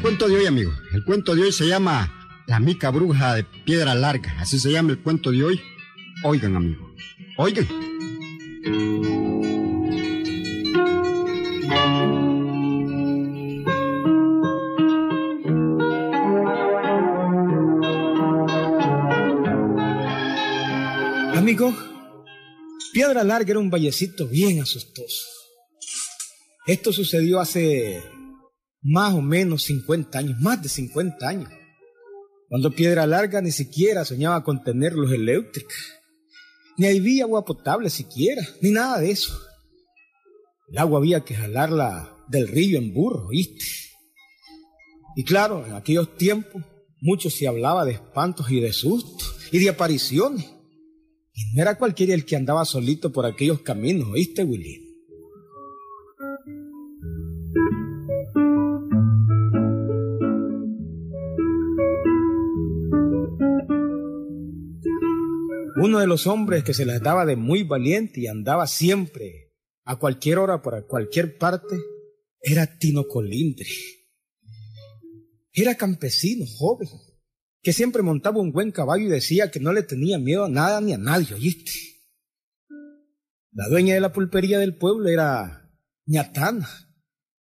El cuento de hoy, amigo. El cuento de hoy se llama La mica bruja de piedra larga. Así se llama el cuento de hoy. Oigan, amigo. Oigan. Amigo, Piedra Larga era un vallecito bien asustoso. Esto sucedió hace más o menos 50 años, más de 50 años, cuando Piedra Larga ni siquiera soñaba con tener luz eléctrica, ni había agua potable siquiera, ni nada de eso. El agua había que jalarla del río en burro, ¿viste? Y claro, en aquellos tiempos mucho se hablaba de espantos y de sustos y de apariciones. Y no era cualquiera el que andaba solito por aquellos caminos, ¿oíste, Willy? Los hombres que se las daba de muy valiente y andaba siempre, a cualquier hora, por cualquier parte, era Tino Colindre. Era campesino, joven, que siempre montaba un buen caballo y decía que no le tenía miedo a nada ni a nadie, ¿oíste? La dueña de la pulpería del pueblo era ñatana,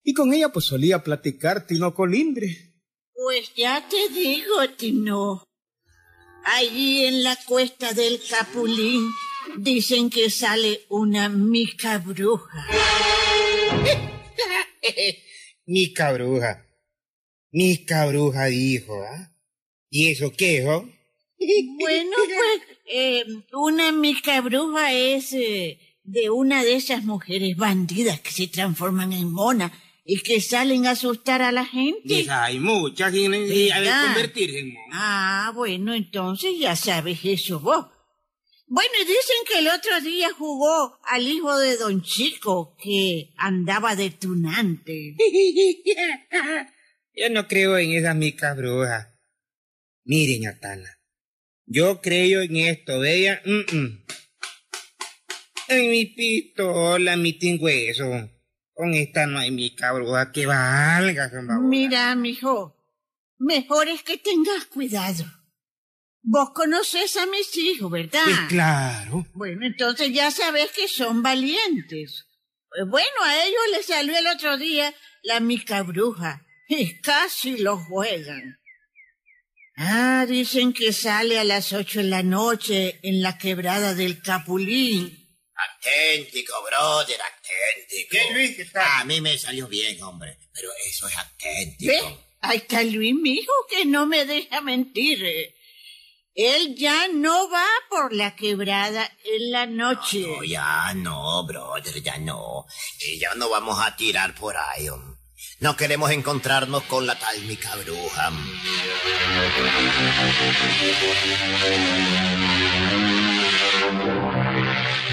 y con ella pues solía platicar Tino Colindre. Pues ya te digo, Tino. Allí en la cuesta del Capulín dicen que sale una mica bruja. mica bruja. Mica bruja dijo, ¿ah? ¿Y eso qué, hijo? Bueno, pues, eh, una mica bruja es eh, de una de esas mujeres bandidas que se transforman en mona y que salen a asustar a la gente. hay muchas que a convertirse en. Ah, bueno, entonces ya sabes eso vos. Bueno, y dicen que el otro día jugó al hijo de Don Chico, que andaba de tunante. Yo no creo en esa mica bruja. Miren, Atala, yo creo en esto, vea. En mi pistola, mi tingüeso. Con esta no hay mica bruja que valga. Mira, mijo, mejor es que tengas cuidado. Vos conoces a mis hijos, ¿verdad? Pues claro. Bueno, entonces ya sabes que son valientes. Pues bueno, a ellos les salió el otro día la mica bruja y casi lo juegan. Ah, dicen que sale a las ocho de la noche en la quebrada del Capulín. Auténtico, brother, auténtico. ¿Qué, Luis? está? A mí me salió bien, hombre, pero eso es auténtico. ¿Ve? Ahí está Luis, mi hijo, que no me deja mentir. Él ya no va por la quebrada en la noche. No, ya no, brother, ya no. Y ya no vamos a tirar por ahí, hombre. No queremos encontrarnos con la tálmica bruja.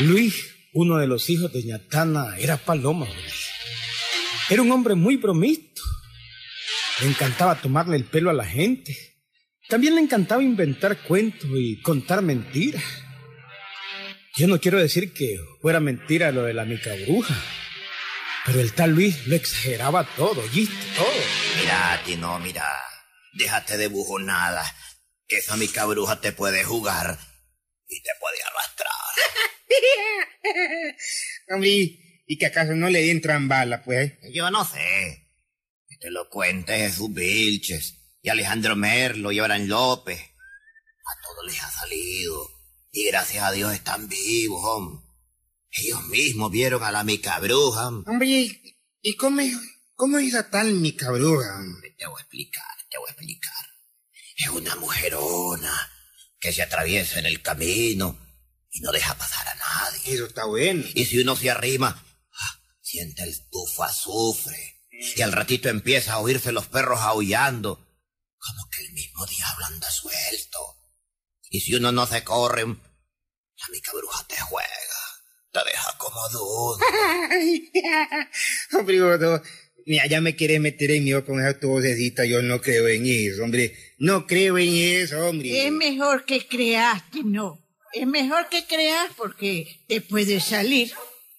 Luis, uno de los hijos de Ñatana, era Paloma. Era un hombre muy bromisto. Le encantaba tomarle el pelo a la gente. También le encantaba inventar cuentos y contar mentiras. Yo no quiero decir que fuera mentira lo de la mica bruja. Pero el tal Luis lo exageraba todo, ¿oíste? Todo. Mira, Tino, mira. Déjate de bujonada. Que esa mica bruja te puede jugar y te puede. Hombre, ¿y que acaso no le entran balas, pues? Yo no sé. Que te lo cuente Jesús Vilches y Alejandro Merlo y Abraham López. A todos les ha salido. Y gracias a Dios están vivos, hombre. Ellos mismos vieron a la mica bruja. Hombre, ¿y cómo, cómo es esa tal mica bruja? Te voy a explicar, te voy a explicar. Es una mujerona que se atraviesa en el camino y no deja pasar a nadie. Eso está bueno. Y si uno se arrima, ah, siente el tufo azufre. Y al ratito empieza a oírse los perros aullando, como que el mismo diablo anda suelto. Y si uno no se corre, la mica bruja te juega. Te deja como dudo. hombre, mira, ya me quiere meter en mí con esa tu Yo no creo en eso, hombre. No creo en eso, hombre. Es mejor que creas que no. Es mejor que creas porque te puede salir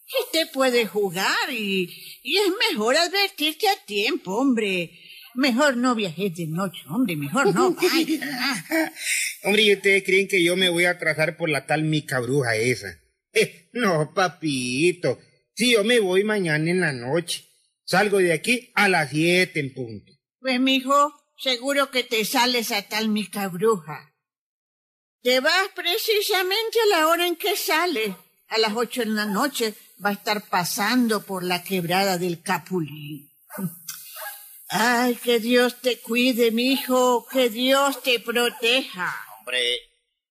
y te puede jugar y, y es mejor advertirte a tiempo, hombre. Mejor no viajes de noche, hombre, mejor no vaya. Hombre, ¿y ustedes creen que yo me voy a atrasar por la tal mica bruja esa? Eh, no, papito. Si yo me voy mañana en la noche, salgo de aquí a las siete en punto. Pues, mijo, seguro que te sales a tal mica bruja. Te vas precisamente a la hora en que sale. A las ocho de la noche va a estar pasando por la quebrada del Capulín. Ay, que Dios te cuide, mijo, que Dios te proteja. Hombre,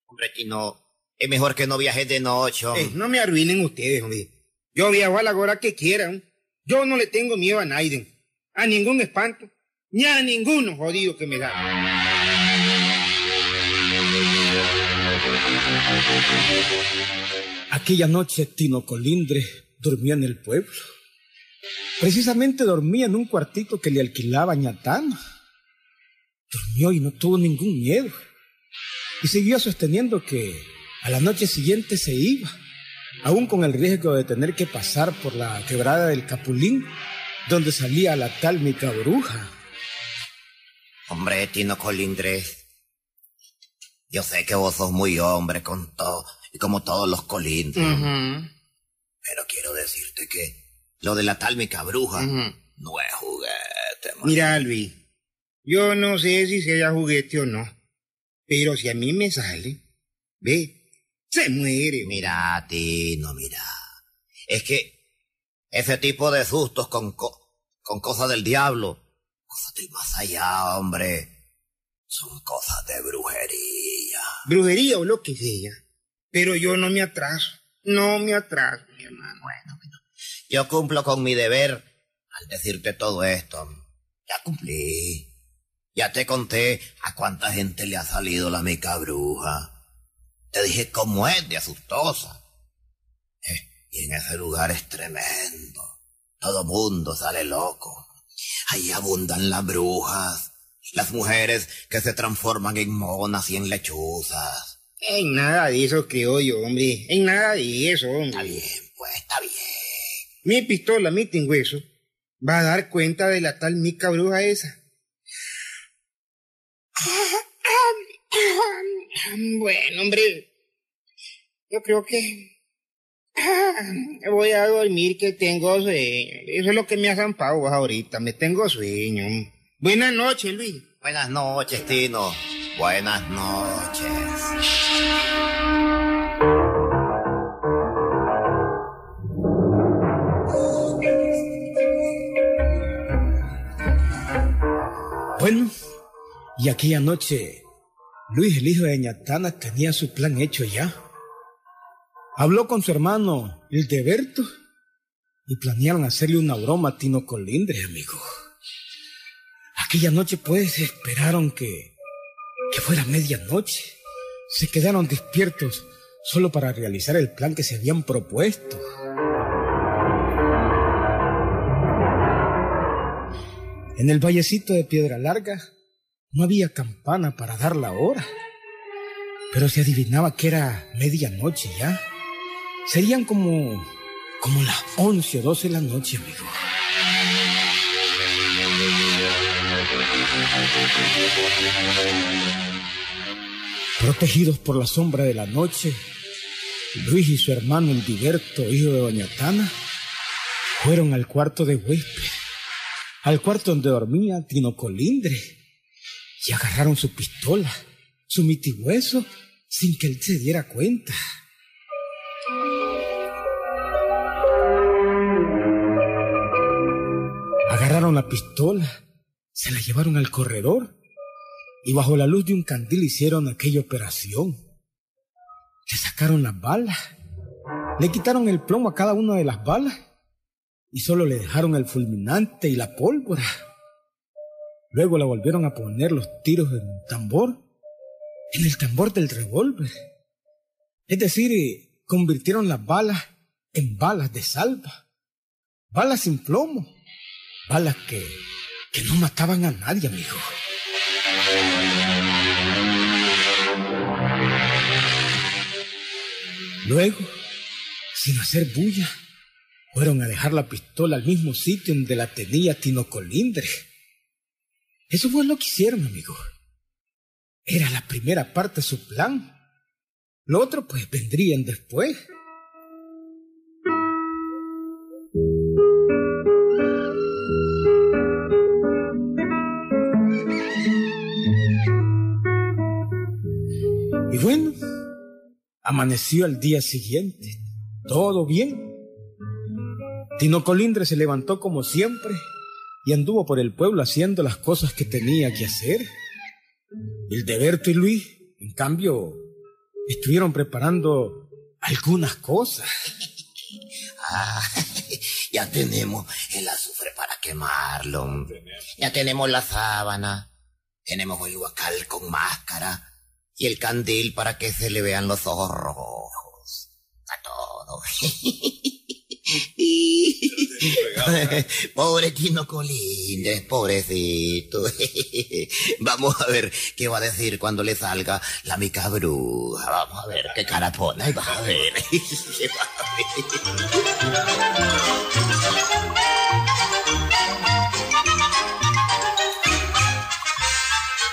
hombre, Tino, es mejor que no viajes de noche. Eh, no me arruinen ustedes, hombre. Yo viajo a la hora que quieran. Yo no le tengo miedo a nadie, a ningún espanto, ni a ninguno jodido que me da. Aquella noche Tino Colindre durmió en el pueblo. Precisamente dormía en un cuartito que le alquilaba Ñatana. Durmió y no tuvo ningún miedo. Y siguió sosteniendo que a la noche siguiente se iba, aún con el riesgo de tener que pasar por la quebrada del Capulín, donde salía la tal mica bruja. Hombre, Tino Colindres. Yo sé que vos sos muy hombre con todo, y como todos los colindres. Ujú, Pero quiero decirte que lo de la tal mica bruja ujú. no es juguete, man. Mira, Luis, yo no sé si sea juguete o no, pero si a mí me sale, ve, se muere. Mira, Tino, mira. Es que ese tipo de sustos con, co- con cosas del diablo, cosas del más allá, hombre, son cosas de brujería. Brujería o lo que sea, pero yo no me atraso, no me atraso, mi hermano. Bueno, bueno. Yo cumplo con mi deber al decirte todo esto. Ya cumplí. Ya te conté a cuánta gente le ha salido la mica bruja. Te dije cómo es de asustosa. Eh, y en ese lugar es tremendo. Todo mundo sale loco. Ahí abundan las brujas, las mujeres que se transforman en monas y en lechuzas. En nada de eso creo yo, hombre, en nada de eso, Está hombre. bien, pues está bien. Mi pistola, mi tingüeso, va a dar cuenta de la tal mica bruja esa. Bueno, hombre, yo creo que voy a dormir que tengo sueño. Eso es lo que me ha zampado ahorita, me tengo sueño. Buenas noches, Luis. Buenas noches, Tino. Buenas noches. Bueno, y aquella noche Luis, el hijo de Ñatana, tenía su plan hecho ya. Habló con su hermano Hildeberto y planearon hacerle una broma a Tino Colindres, amigo. Aquella noche, pues, esperaron que, que fuera medianoche. Se quedaron despiertos solo para realizar el plan que se habían propuesto. En el vallecito de Piedra Larga no había campana para dar la hora, pero se adivinaba que era medianoche ya. Serían como, como las once o doce de la noche, amigo. Protegidos por la sombra de la noche, Luis y su hermano el Diverto, hijo de Doña Tana, fueron al cuarto de huésped, al cuarto donde dormía Tino Colindre, y agarraron su pistola, su mitigüeso, sin que él se diera cuenta. Agarraron la pistola, se la llevaron al corredor y bajo la luz de un candil hicieron aquella operación. Le sacaron las balas, le quitaron el plomo a cada una de las balas y solo le dejaron el fulminante y la pólvora. Luego la volvieron a poner los tiros en un tambor, en el tambor del revólver. Es decir, eh, convirtieron las balas en balas de salva, balas sin plomo, balas que, que no mataban a nadie, amigo. Luego, sin hacer bulla, fueron a dejar la pistola al mismo sitio donde la tenía Tino Colindre. Eso fue lo que hicieron, amigo. Era la primera parte de su plan. Lo otro, pues, vendrían después. Bueno, amaneció al día siguiente. Todo bien. Tino Colindre se levantó como siempre y anduvo por el pueblo haciendo las cosas que tenía que hacer. Hildeberto y Luis, en cambio, estuvieron preparando algunas cosas. Ah, ya tenemos el azufre para quemarlo. Ya tenemos la sábana. Tenemos el huacal con máscara. Y el candil para que se le vean los ojos rojos. A todo. Pobre Tino Colindres, pobrecito. Vamos a ver qué va a decir cuando le salga la mica bruja. Vamos a ver qué cara pone. Vas a ver.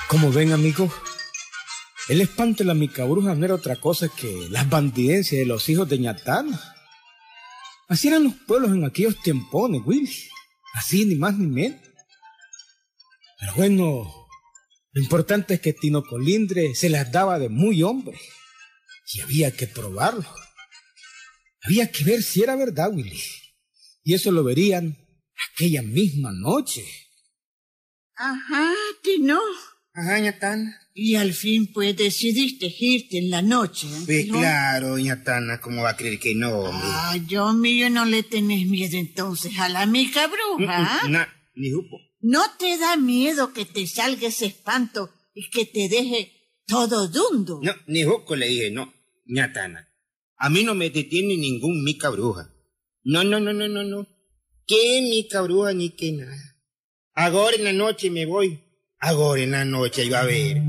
Como ven, amigos, el espanto de la mica bruja no era otra cosa que las bandidencias de los hijos de Ñatán. Así eran los pueblos en aquellos tiempones, Willy. Así, ni más ni menos. Pero bueno, lo importante es que Tino Colindre se las daba de muy hombre. Y había que probarlo. Había que ver si era verdad, Willy. Y eso lo verían aquella misma noche. Ajá, Tino. Ajá, Ñatana. Y al fin, pues, decidiste irte en la noche. ¿eh? Pues ¿no? claro, doña Tana, ¿cómo va a creer que no, hombre? Ah, yo mío no le tenés miedo entonces a la mica bruja. ¿ah? Mm, mm, na- ni jupo. ¿No te da miedo que te salga ese espanto y que te deje todo dundo? No, ni juco le dije, no, ñatana. A mí no me detiene ningún mica bruja. No, no, no, no, no, no. ¿Qué mica bruja ni qué nada? Ahora en la noche me voy. Ahora en la noche iba a ver.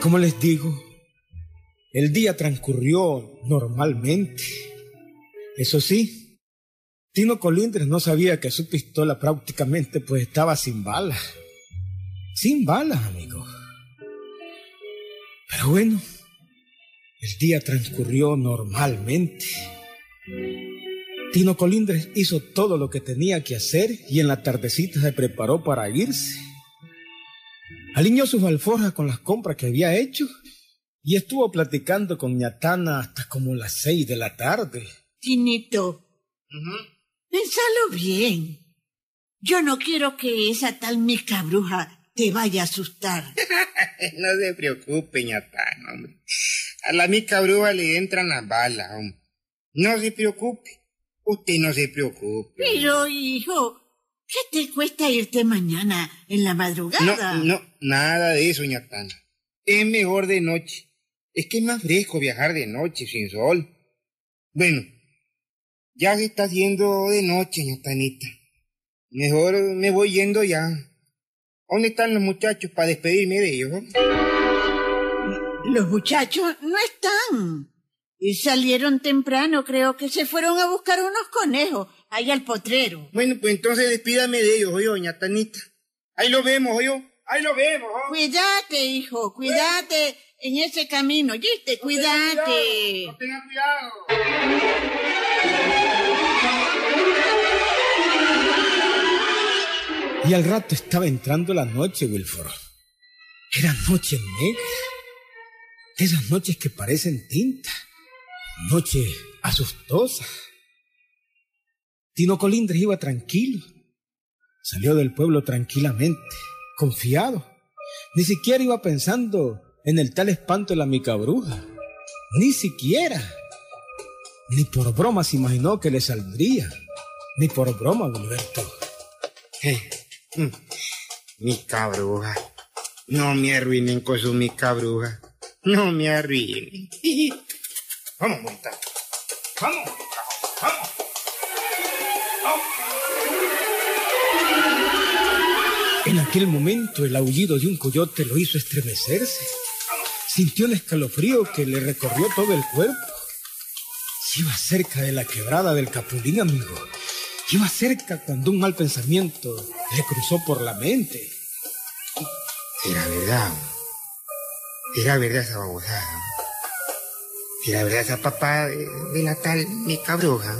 Como les digo, el día transcurrió normalmente. Eso sí, Tino Colindres no sabía que su pistola prácticamente pues estaba sin balas. Sin balas, amigos. Pero bueno, el día transcurrió normalmente. Tino Colindres hizo todo lo que tenía que hacer y en la tardecita se preparó para irse. Alineó sus alforjas con las compras que había hecho y estuvo platicando con Ñatana hasta como las seis de la tarde. Tinito, pensalo bien. Yo no quiero que esa tal mica bruja te vaya a asustar. No se preocupe, ñatana, hombre. A la mica bruja le entran las balas, hombre. No se preocupe. Usted no se preocupe. Pero, hijo, ¿qué te cuesta irte mañana en la madrugada? No, no, nada de eso, ñatana. Es mejor de noche. Es que es más fresco viajar de noche, sin sol. Bueno, ya se está haciendo de noche, ñatanita. Mejor me voy yendo ya. ¿Dónde están los muchachos para despedirme de ellos? Los muchachos no están. Y salieron temprano, creo que se fueron a buscar unos conejos allá al potrero. Bueno, pues entonces despídame de ellos, oye, doña Tanita. Ahí lo vemos, oye. Ahí lo vemos, oh. Cuídate, hijo, cuídate en ese camino, ¿oíste? Cuídate. No tengan cuidado. Y al rato estaba entrando la noche, Wilford. Era noche negra. Esas noches que parecen tinta. Noche asustosa. Tino Colindres iba tranquilo. Salió del pueblo tranquilamente, confiado. Ni siquiera iba pensando en el tal espanto de la mica bruja. Ni siquiera. Ni por broma se imaginó que le saldría. Ni por broma, Gilberto. Mm, Mi cabruja. No me arruinen con su mi cabruja. No me arruinen. Vamos, monta. Vamos, vamos. En aquel momento el aullido de un coyote lo hizo estremecerse. Sintió un escalofrío que le recorrió todo el cuerpo. Iba cerca de la quebrada del Capulín, amigo. Iba cerca cuando un mal pensamiento le cruzó por la mente. Era verdad. Era verdad esa babosada. Era verdad esa papá de, de la tal mi cabruja.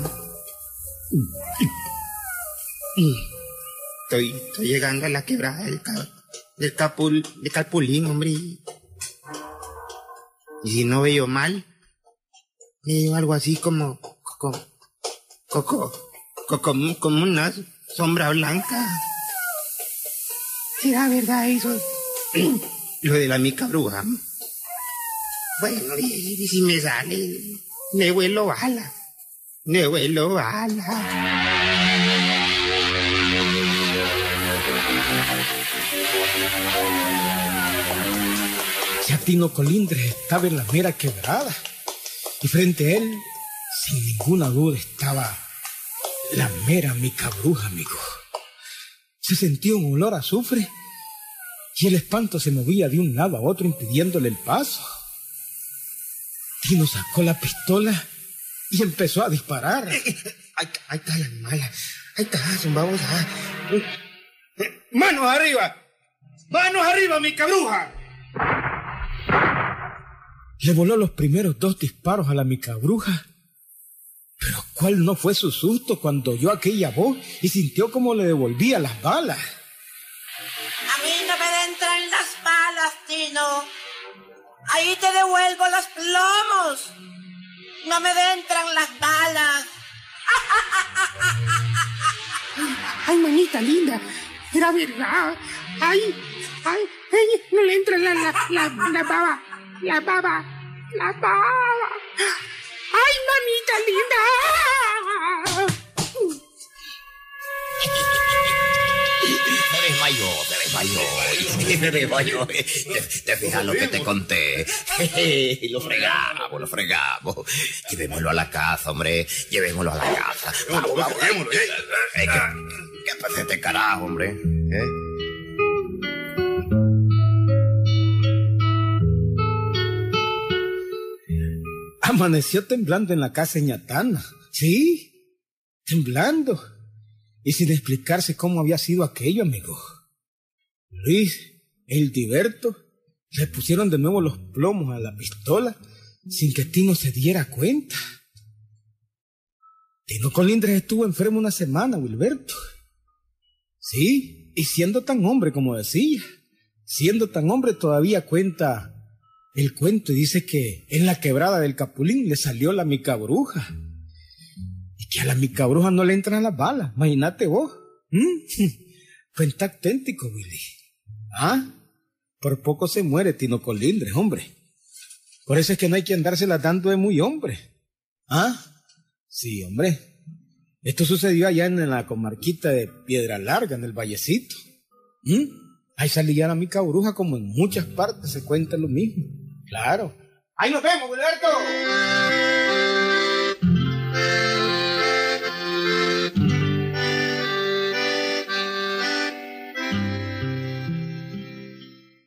Estoy, estoy llegando a la quebrada del, ca- del, capul, del Capulín, hombre. Y si no veo mal, veo algo así como, como, como, como, como una sombra blanca. ¿Será verdad eso? Lo de la mica bruja. Bueno, y, si me sale, me vuelo bala. Me vuelo bala. Tino Colindres estaba en la mera quebrada. Y frente a él, sin ninguna duda, estaba la mera mica bruja, amigo. Se sentía un olor a azufre y el espanto se movía de un lado a otro impidiéndole el paso. Tino sacó la pistola y empezó a disparar. Ahí, ahí está la mala. Ahí está, vamos a... ¡Manos arriba! ¡Manos arriba, mi cabruja! Le voló los primeros dos disparos a la mica bruja. Pero cuál no fue su susto cuando oyó aquella voz y sintió como le devolvía las balas. Ahí te devuelvo los plomos. No me entran las balas. ¡Ay, manita linda! Era verdad. ¡Ay! ¡Ay! ay no le entra la, la, la, la baba! ¡La baba! ¡La baba! ¡Ay, mamita linda! Desmayó, se desmayó, se desmayó. ¿Te, te fijas lo que te conté? Lo fregamos, lo fregamos. Llevémoslo a la casa, hombre. Llevémoslo a la casa. Vamos, vamos. ¿Qué, qué pasa este carajo, hombre? ¿Eh? Amaneció temblando en la casa de ñatana. Sí, temblando. Y sin explicarse cómo había sido aquello, amigo. Luis, el Diverto, le pusieron de nuevo los plomos a la pistola sin que Tino se diera cuenta. Tino Colindres estuvo enfermo una semana, Wilberto. Sí, y siendo tan hombre como decía, siendo tan hombre todavía cuenta el cuento y dice que en la quebrada del Capulín le salió la mica bruja. Y que a la mica bruja no le entran las balas. Imagínate vos. ¿Mm? Cuenta auténtico, Willy. ¿Ah? Por poco se muere Tino Colindres, hombre. Por eso es que no hay que andársela dando de muy hombre. ¿Ah? Sí, hombre. Esto sucedió allá en la comarquita de Piedra Larga, en el Vallecito. ¿Mm? Ahí salía la mica bruja como en muchas partes se cuenta lo mismo. Claro. ¡Ahí nos vemos, Gilberto!